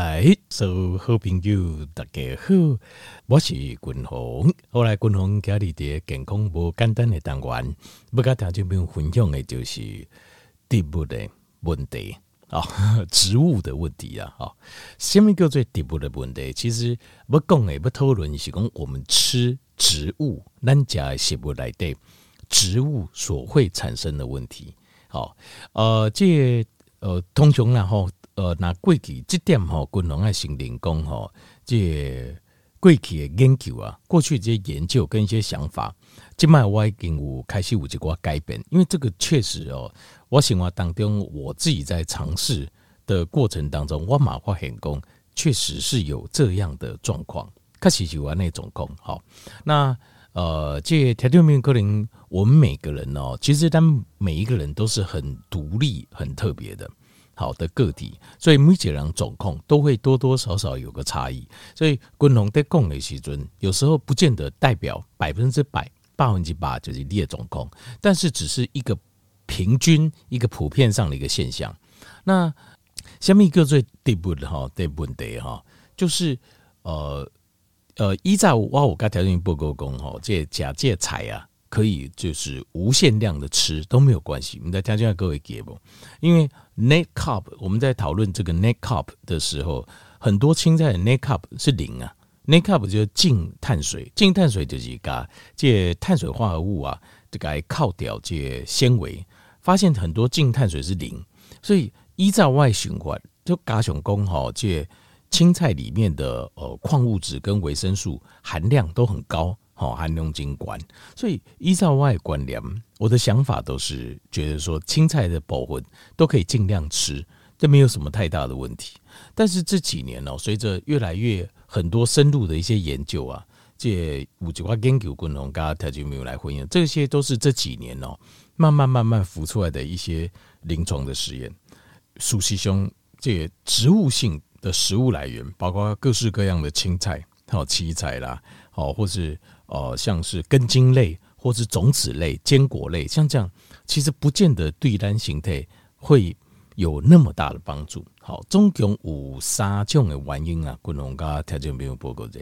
来，所有好朋友大家好，我是君鸿。后来君鸿家里的健康无简单的单元，不跟听众朋友分享的就是植物的问题啊，植物的问题啊。啊，什么叫做植物的问题？其实不讲诶，不讨论是讲我们吃植物，咱家食物来的植物所会产生的问题。好，呃，这呃，通常然后。呃，那过去这点哈，君龙爱心灵工哈，这过去的研究啊，过去这些研究跟一些想法，今麦我已经有开始有一个改变，因为这个确实哦，我生活当中我自己在尝试的过程当中，我马化很工确实是有这样的状况，确实就有那种工好。那呃，这条条命可能我们每个人哦，其实他们每一个人都是很独立、很特别的。好的个体，所以每个人状况都会多多少少有个差异。所以，共同的共类时准有时候不见得代表百分之百、百分之八就是你的状况，但是只是一个平均、一个普遍上的一个现象。那下面一个最底部的哈的问题哈，就是呃呃，依照我我刚条件报告讲哈，这假借财啊。可以就是无限量的吃都没有关系。我们在听下各位节目，因为 net carb 我们在讨论这个 net carb 的时候，很多青菜的 net carb 是零啊。net carb 就是净碳水，净碳水就是把这碳水化合物啊，这个靠掉这纤维，发现很多净碳水是零，所以依照外循环就加上工哈，这青菜里面的呃矿物质跟维生素含量都很高。好，含量精管，所以依照外观念，我的想法都是觉得说青菜的部分都可以尽量吃，这没有什么太大的问题。但是这几年哦，随着越来越很多深入的一些研究啊，这五九八研究共同跟他就没有来回应，这些都是这几年哦慢慢慢慢浮出来的一些临床的实验。熟悉兄，这植物性的食物来源，包括各式各样的青菜，还有七菜啦，好，或是。呃，像是根茎类或是种子类、坚果类，像这样，其实不见得对单形态会有那么大的帮助。好，总共有三种的原因啊，共同跟条件没有报告的。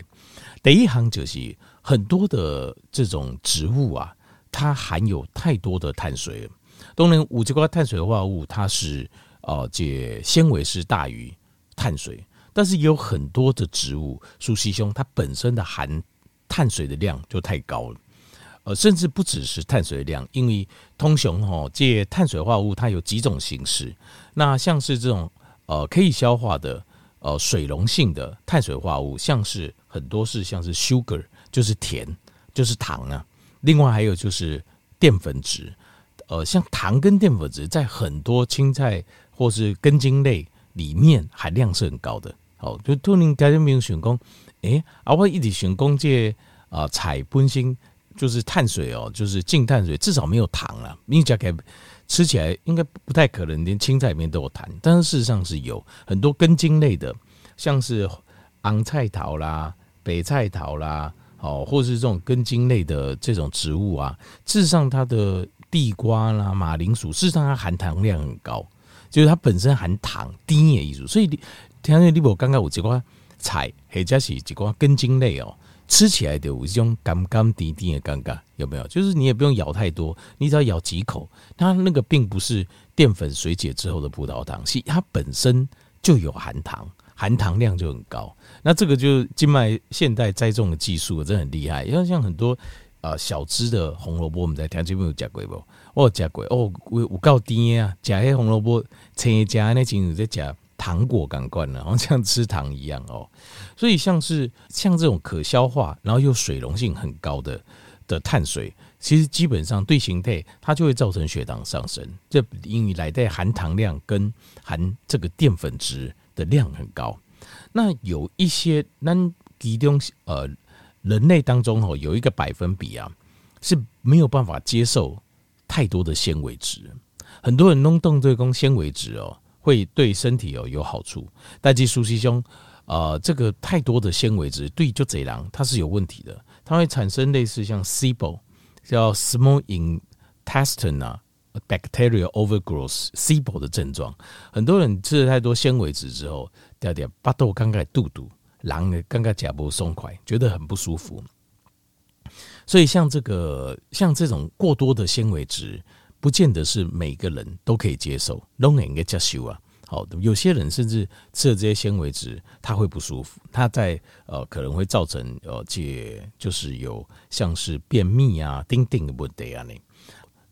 第一行就是很多的这种植物啊，它含有太多的碳水。当然，五这块碳水化合物，它是呃，这纤维是大于碳水，但是也有很多的植物，树西兄它本身的含碳水的量就太高了，呃，甚至不只是碳水的量，因为通雄哈，这碳水化合物它有几种形式。那像是这种呃可以消化的呃水溶性的碳水化合物，像是很多是像是 sugar，就是甜，就是糖啊。另外还有就是淀粉质，呃，像糖跟淀粉质在很多青菜或是根茎类里面含量是很高的。好，就突然大家没有选工。诶、欸，啊，我一直想讲这啊，菜本身就是碳水哦，就是净碳水，至少没有糖啦。你讲起来吃起来应该不太可能，连青菜里面都有糖，但是事实上是有很多根茎类的，像是昂菜头啦、北菜头啦，哦，或是这种根茎类的这种植物啊，事实上它的地瓜啦、马铃薯，事实上它含糖量很高，就是它本身含糖低的意思。所以你听见你我刚刚有几块。菜或者是几个根茎类哦，吃起来的有一种甘甘甜甜的感觉，有没有？就是你也不用咬太多，你只要咬几口，它那个并不是淀粉水解之后的葡萄糖，是它本身就有含糖，含糖量就很高。那这个就是静脉现代栽种的技术真的很厉害，因为像很多呃小枝的红萝卜，我们在田间有夹过不？我夹过哦，有有够甜啊！夹些红萝卜，青夹那种在夹。糖果感官呢，好像像吃糖一样哦，所以像是像这种可消化，然后又水溶性很高的的碳水，其实基本上对形态它就会造成血糖上升。这因为来的含糖量跟含这个淀粉质的量很高。那有一些那其中呃人类当中哦有一个百分比啊是没有办法接受太多的纤维质，很多人弄动这个纤维质哦。会对身体哦有好处，但是熟悉兄，呃，这个太多的纤维质对就这样，它是有问题的，它会产生类似像 SIBO 叫 Small Intestinal Bacterial Overgrowth SIBO 的症状。很多人吃了太多纤维质之后，掉点巴豆刚刚肚肚，狼的刚刚脚步松快，觉得很不舒服。所以像这个像这种过多的纤维质，不见得是每个人都可以接受。拢应该接受啊。好，有些人甚至吃了这些纤维质，他会不舒服，他在呃可能会造成呃这就是有像是便秘啊、丁丁的问题啊，那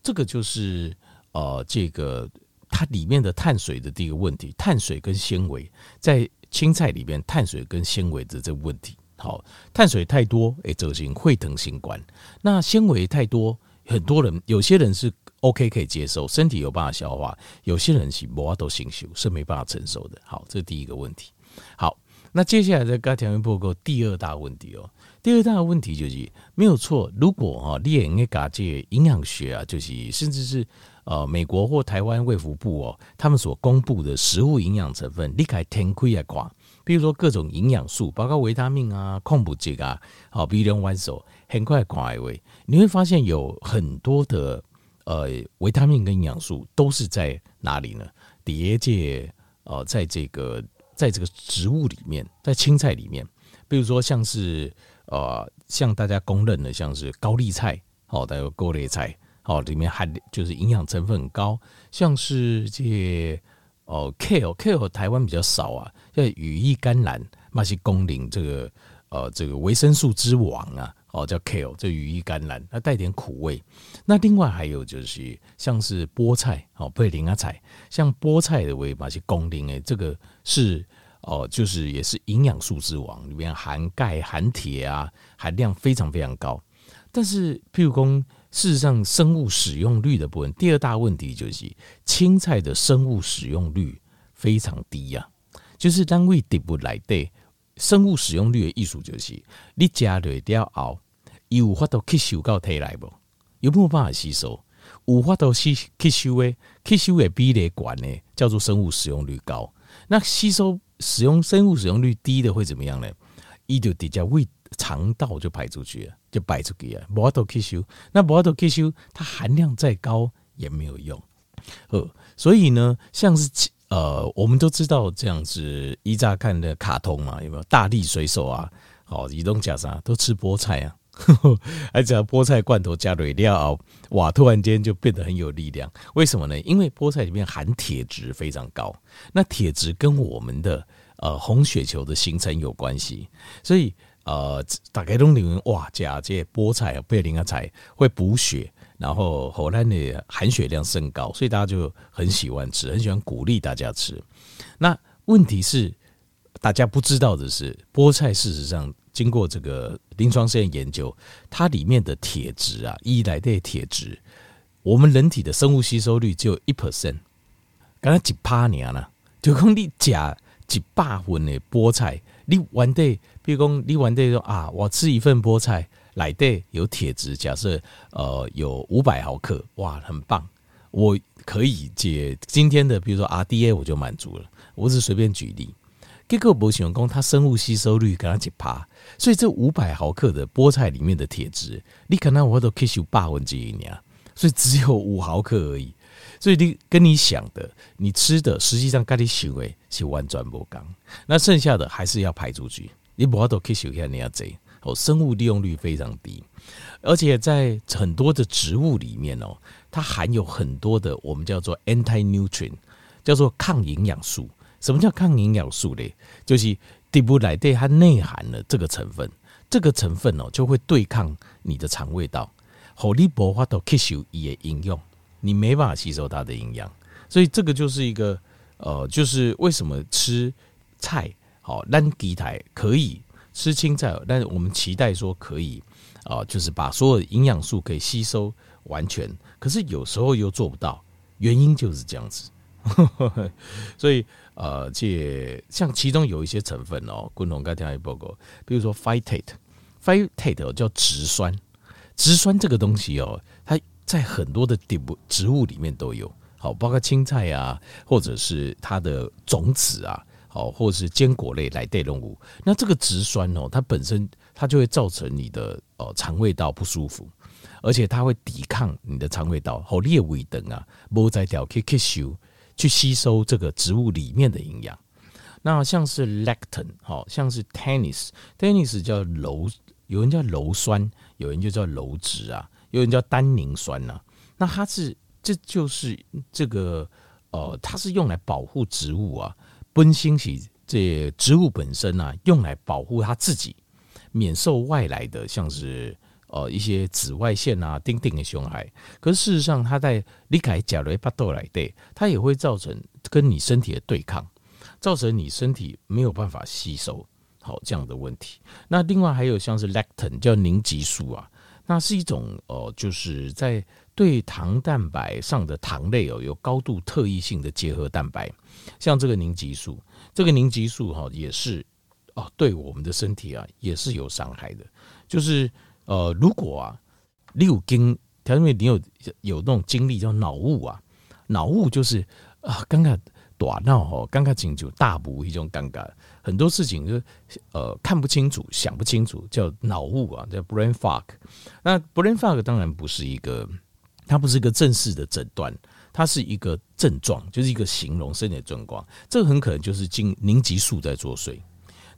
这个就是呃这个它里面的碳水的第一个问题，碳水跟纤维在青菜里面，碳水跟纤维的这个问题。好，碳水太多，哎，造成会疼性关。那纤维太多，很多人有些人是。OK，可以接受，身体有办法消化。有些人是无法度承受，是没办法承受的。好，这是第一个问题。好，那接下来再跟条件报告第二大问题哦。第二大问题就是没有错，如果哈，你应该搞这营养学啊，就是甚至是呃美国或台湾卫福部哦，他们所公布的食物营养成分，你可以天开来看，比如说各种营养素，包括维他命啊、矿物质啊，好，比如说弯手，很快看一位，你会发现有很多的。呃，维他命跟营养素都是在哪里呢？叠界，呃，在这个，在这个植物里面，在青菜里面，比如说像是呃，像大家公认的，像是高丽菜，好，还有高丽菜，哦，里面含就是营养成分很高，像是这哦，kale，kale 台湾比较少啊，像羽衣甘蓝，那些公认这个呃，这个维生素之王啊。哦，叫 kale，这羽衣甘蓝，它带点苦味。那另外还有就是像是菠菜，哦，贝林啊菜，像菠菜的味嘛是功能诶，这个是哦，就是也是营养素之王，里面含钙、含铁啊，含量非常非常高。但是譬如说，事实上生物使用率的部分，第二大问题就是青菜的生物使用率非常低呀，啊，就是单位底部来对。生物使用率的意思就是，你加了掉后，有法度吸收到体内不？有没有办法吸收？有法度吸吸收诶，吸收诶比例管呢，叫做生物使用率高。那吸收使用生物使用率低的会怎么样呢？伊就直接胃肠道就排出去了，就摆出去啊，无法度吸收。那无法度吸收，它含量再高也没有用。呃，所以呢，像是。呃，我们都知道这样子，一乍看的卡通嘛，有没有大力水手啊？好，移动加啥都吃菠菜啊，而且菠菜罐头加蕊料，哇，突然间就变得很有力量。为什么呢？因为菠菜里面含铁质非常高，那铁质跟我们的呃红血球的形成有关系，所以呃，大概都认为哇，加这菠菜啊，贝林啊菜会补血。然后荷兰的含血量甚高，所以大家就很喜欢吃，很喜欢鼓励大家吃。那问题是，大家不知道的是，菠菜事实上经过这个临床试验研究，它里面的铁质啊，一来的铁质，我们人体的生物吸收率只有一 percent，刚刚几趴年了，就讲你加几百份的菠菜，你完的，比如讲你完的说啊，我吃一份菠菜。来的有铁质，假设呃有五百毫克，哇，很棒，我可以解今天的，比如说 RDA 我就满足了。我只是随便举例，结果不行，工它生物吸收率跟它几趴，所以这五百毫克的菠菜里面的铁质，你可能我都吸收八分之一年，所以只有五毫克而已。所以你跟你想的，你吃的实际上跟你行为是完全不刚，那剩下的还是要排出去，你不要都吸收下你要这。哦，生物利用率非常低，而且在很多的植物里面哦，它含有很多的我们叫做 anti-nutrient，叫做抗营养素。什么叫抗营养素呢？就是底部来对它内含了这个成分，这个成分哦就会对抗你的肠胃道，好，你无法度吸收也应用，你没办法吸收它的营养，所以这个就是一个呃，就是为什么吃菜好烂鸡台可以。吃青菜，但是我们期待说可以啊，就是把所有的营养素可以吸收完全，可是有时候又做不到，原因就是这样子。所以呃，这像其中有一些成分哦，共同刚才也报告，比如说 phytate，phytate 叫植酸，植酸这个东西哦，在很多的植物植物里面都有，好，包括青菜啊，或者是它的种子啊。好，或者是坚果类来带动物，那这个植酸哦，它本身它就会造成你的呃肠胃道不舒服，而且它会抵抗你的肠胃道，好列胃等啊，无在掉可以吸收去吸收这个植物里面的营养。那像是 lactin，好像是 tannins，tannins 叫鞣，有人叫鞣酸，有人就叫鞣质啊，有人叫单宁酸呐、啊。那它是，这就是这个，呃，它是用来保护植物啊，本身是这植物本身啊，用来保护它自己，免受外来的像是呃一些紫外线啊、叮叮的伤害。可是事实上，它在离开甲雷巴豆来对，它也会造成跟你身体的对抗，造成你身体没有办法吸收好这样的问题。那另外还有像是 lactin 叫凝集素啊，那是一种呃，就是在对糖蛋白上的糖类哦，有高度特异性的结合蛋白，像这个凝集素，这个凝集素哈也是哦，对我们的身体啊也是有伤害的。就是呃，如果啊，你有经，因为你有有那种经历叫脑雾啊，脑雾就是啊，尴尬大脑哦，尴尬请求大补一种尴尬，很多事情就呃看不清楚、想不清楚，叫脑雾啊，叫 brain fog。那 brain fog 当然不是一个。它不是一个正式的诊断，它是一个症状，就是一个形容身体的状况。这个很可能就是经凝集素在作祟。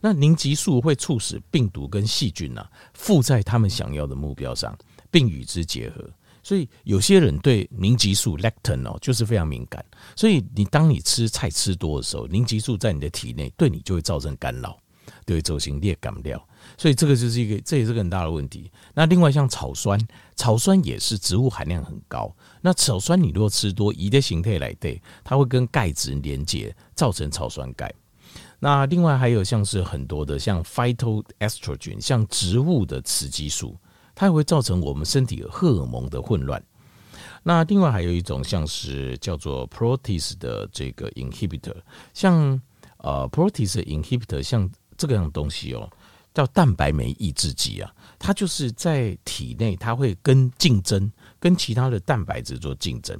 那凝集素会促使病毒跟细菌啊附在他们想要的目标上，并与之结合。所以有些人对凝集素 lectin 哦就是非常敏感。所以你当你吃菜吃多的时候，凝集素在你的体内对你就会造成干扰，对周形列感料。所以这个就是一个，这也是个很大的问题。那另外像草酸，草酸也是植物含量很高。那草酸你如果吃多，胰的形态来对，它会跟钙质连接，造成草酸钙。那另外还有像是很多的像 phytoestrogen，像植物的雌激素，它也会造成我们身体荷尔蒙的混乱。那另外还有一种像是叫做 protease 的这个 inhibitor，像呃 protease inhibitor，像这个样东西哦。叫蛋白酶抑制剂啊，它就是在体内，它会跟竞争，跟其他的蛋白质做竞争，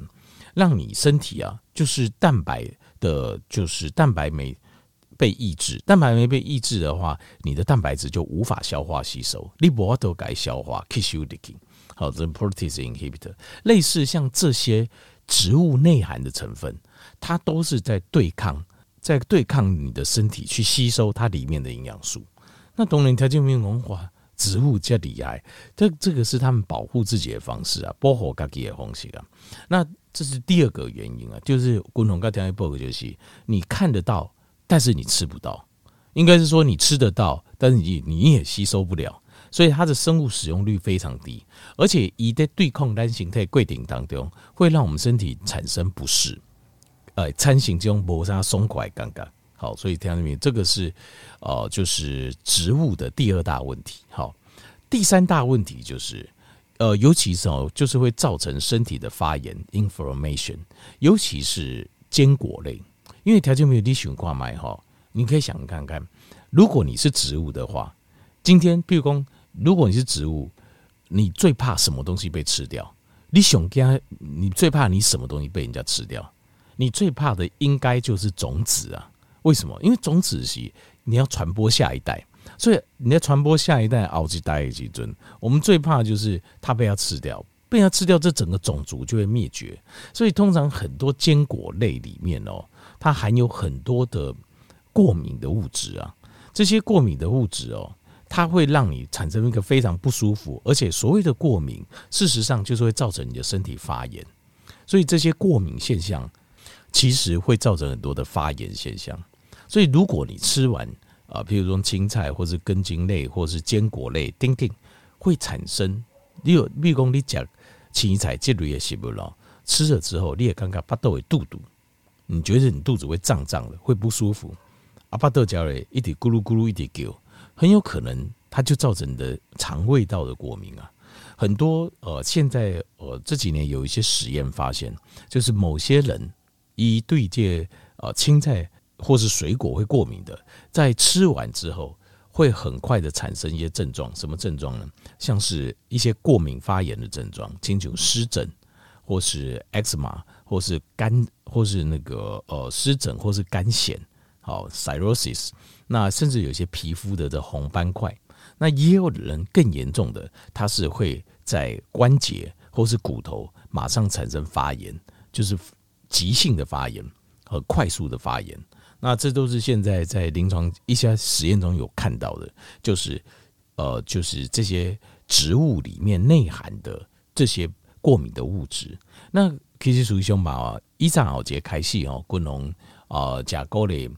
让你身体啊，就是蛋白的，就是蛋白酶被抑制。蛋白酶被抑制的话，你的蛋白质就无法消化吸收，你不都该消化，kiss you licking。好，这 protease inhibitor，类似像这些植物内含的成分，它都是在对抗，在对抗你的身体去吸收它里面的营养素。那当然条件没有文化，植物较厉害，这这个是他们保护自己的方式啊，保护自己的方式啊。那这是第二个原因啊，就是共同跟条件报告就是你看得到，但是你吃不到，应该是说你吃得到，但是你你也吸收不了，所以它的生物使用率非常低，而且以在对抗单形态规定当中，会让我们身体产生不适，呃，餐型这种磨砂松垮尴尬。好，所以听到没？这个是，呃，就是植物的第二大问题。好，第三大问题就是，呃，尤其是哦，就是会造成身体的发炎 （inflammation），尤其是坚果类，因为条件没有你喜欢挂麦哈，你可以想看看，如果你是植物的话，今天譬如说，如果你是植物，你最怕什么东西被吃掉？你想家，你最怕你什么东西被人家吃掉？你最怕的应该就是种子啊。为什么？因为种子是你要传播下一代，所以你要传播下一代，熬几代几尊。我们最怕就是它被它吃掉，被它吃掉，这整个种族就会灭绝。所以通常很多坚果类里面哦，它含有很多的过敏的物质啊。这些过敏的物质哦，它会让你产生一个非常不舒服，而且所谓的过敏，事实上就是会造成你的身体发炎。所以这些过敏现象其实会造成很多的发炎现象。所以，如果你吃完啊，譬如说青菜，或是根茎类，或是坚果类，丁丁会产生，你有，比如你讲青菜这类的食物了，吃了之后，你也感觉巴豆会肚肚，你觉得你肚子会胀胀的，会不舒服，阿，巴豆叫嘞一点咕噜咕噜一点叫，很有可能它就造成你的肠胃道的过敏啊。很多呃，现在呃这几年有一些实验发现，就是某些人一对这呃青菜。或是水果会过敏的，在吃完之后会很快的产生一些症状，什么症状呢？像是一些过敏发炎的症状，清楚湿疹，或是 eczema，或是干，或是那个呃湿疹，或是干癣，好 cirrhosis，那甚至有些皮肤的这红斑块，那也有人更严重的，它是会在关节或是骨头马上产生发炎，就是急性的发炎和快速的发炎。那这都是现在在临床一些实验中有看到的，就是呃，就是这些植物里面内含的这些过敏的物质。那其实属于胸毛啊，一上好节开始哦，昆龙啊，甲沟类。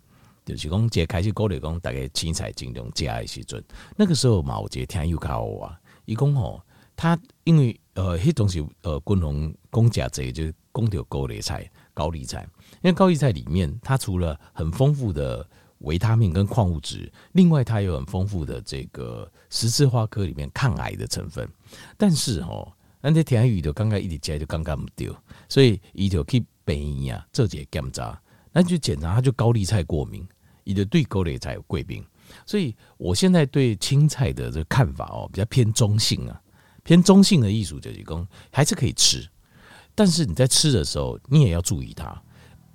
就是讲，节开始高丽讲，大概青菜尽量加的时阵，那个时候嘛，我觉得听有靠我啊。伊讲吼，他因为呃，迄东西呃，昆龙公甲这就是讲到高丽菜、高丽菜，因为高丽菜里面它除了很丰富的维他命跟矿物质，另外它有很丰富的这个十字花科里面抗癌的成分。但是哦，那这天宇的刚刚一直加就刚刚不丢，所以伊就去病院啊做这个检查。那就检查，他就高丽菜过敏，你的对高丽菜有过敏，所以我现在对青菜的这个看法哦，比较偏中性啊，偏中性的意思就是讲还是可以吃，但是你在吃的时候，你也要注意它，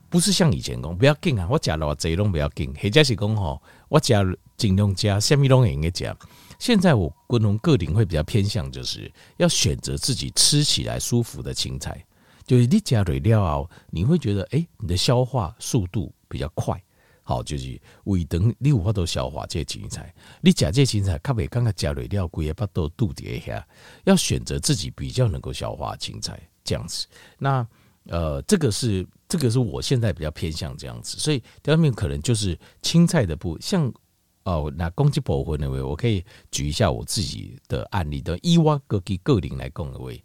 不是像以前讲不要紧啊，我加了这种不要紧，或者是讲吼，我食尽量加什么东西应该加。现在我个人个人会比较偏向，就是要选择自己吃起来舒服的青菜。就是你加蕊料啊，你会觉得哎、欸，你的消化速度比较快。好，就是胃等你有法度消化这些青菜。你加这些青菜，较袂刚刚加蕊料，规个巴肚肚底下，要选择自己比较能够消化青菜这样子。那呃，这个是这个是我现在比较偏向这样子。所以第二面可能就是青菜的部分，像哦，那攻击部分的位，我可以举一下我自己的案例的。以我个个个人来供的位，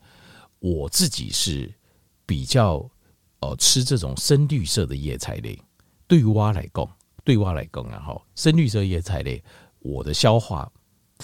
我自己是。比较哦，吃这种深绿色的叶菜类，对于我来讲，对蛙来讲然后，深绿色叶菜类，我的消化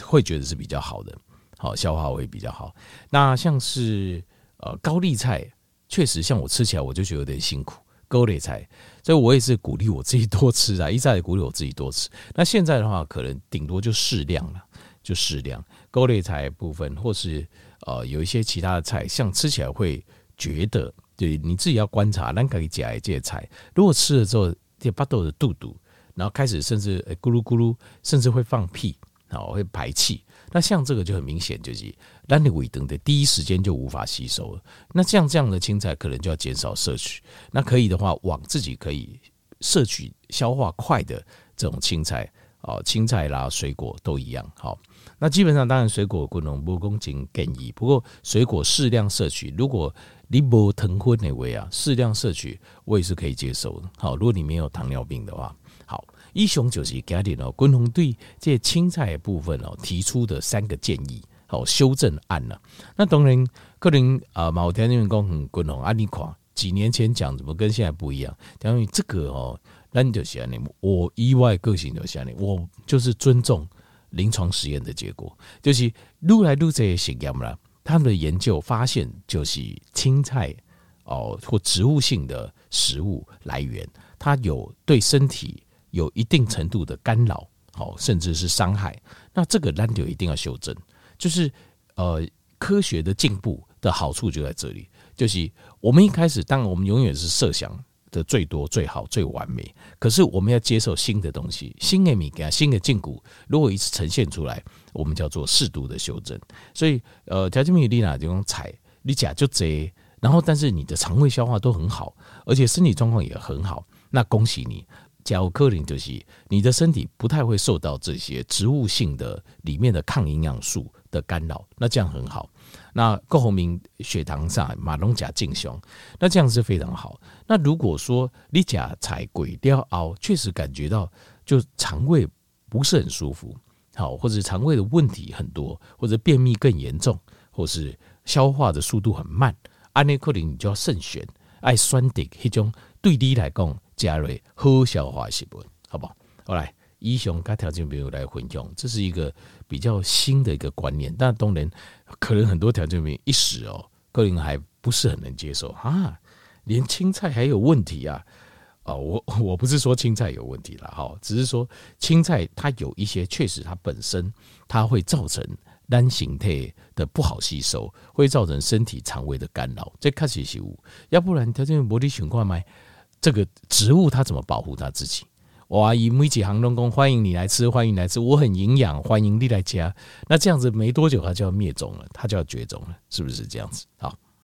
会觉得是比较好的，好消化会比较好。那像是呃高丽菜，确实像我吃起来我就觉得有点辛苦，高丽菜，所以我也是鼓励我自己多吃啊，一再鼓励我自己多吃。那现在的话，可能顶多就适量了，就适量高丽菜部分，或是呃有一些其他的菜，像吃起来会。觉得对，你自己要观察，咱可以加一些菜。如果吃了之后，这巴肚的肚肚，然后开始甚至咕噜咕噜，甚至会放屁，然后会排气。那像这个就很明显，就是咱的胃等的第一时间就无法吸收了。那像这样的青菜，可能就要减少摄取。那可以的话，往自己可以摄取消化快的这种青菜哦，青菜啦、水果都一样好。那基本上，当然水果不能不公斤建议，不过水果适量摄取，如果你无糖分的话啊，适量摄取我也是可以接受的。好，如果你没有糖尿病的话，以上就是家里哦，共同对这青菜的部分哦提出的三个建议，好修正案了。那当然，个人啊，某天因为讲很共同啊，你看几年前讲怎么跟现在不一样？等于这个哦，那就想你，我意外个性就想你，我就是尊重临床实验的结果，就是录来录这些实验啦。他们的研究发现，就是青菜哦或植物性的食物来源，它有对身体有一定程度的干扰，哦甚至是伤害。那这个咱就一定要修正，就是呃科学的进步的好处就在这里，就是我们一开始，当然我们永远是设想。的最多最好最完美，可是我们要接受新的东西，新的米给新的进步，如果一次呈现出来，我们叫做适度的修正。所以，呃，条件米丽娜就用踩，你假就这，然后但是你的肠胃消化都很好，而且身体状况也很好，那恭喜你。加五克林就是你的身体不太会受到这些植物性的里面的抗营养素的干扰，那这样很好。那高红明血糖上马龙甲进雄，那这样是非常好。那如果说你甲菜鬼雕熬，确实感觉到就肠胃不是很舒服，好，或者肠胃的问题很多，或者便秘更严重，或是消化的速度很慢，安内克林你就要慎选爱酸的那种对你来讲。加瑞好消化食物，好不好？好来，以上跟条件朋友来分享，这是一个比较新的一个观念。但当然，可能很多条件朋友一时哦，个人还不是很能接受啊。连青菜还有问题啊？啊，我 我不是说青菜有问题了哈，只是说青菜它有一些确实它本身它会造成单形态的不好吸收，会造成身体肠胃的干扰。这开始食物，要不然条件没你情况吗？这个植物它怎么保护它自己？我阿姨每几行动工，欢迎你来吃，欢迎来吃，我很营养，欢迎你来家。那这样子没多久，它就要灭种了，它就要绝种了，是不是这样子？好。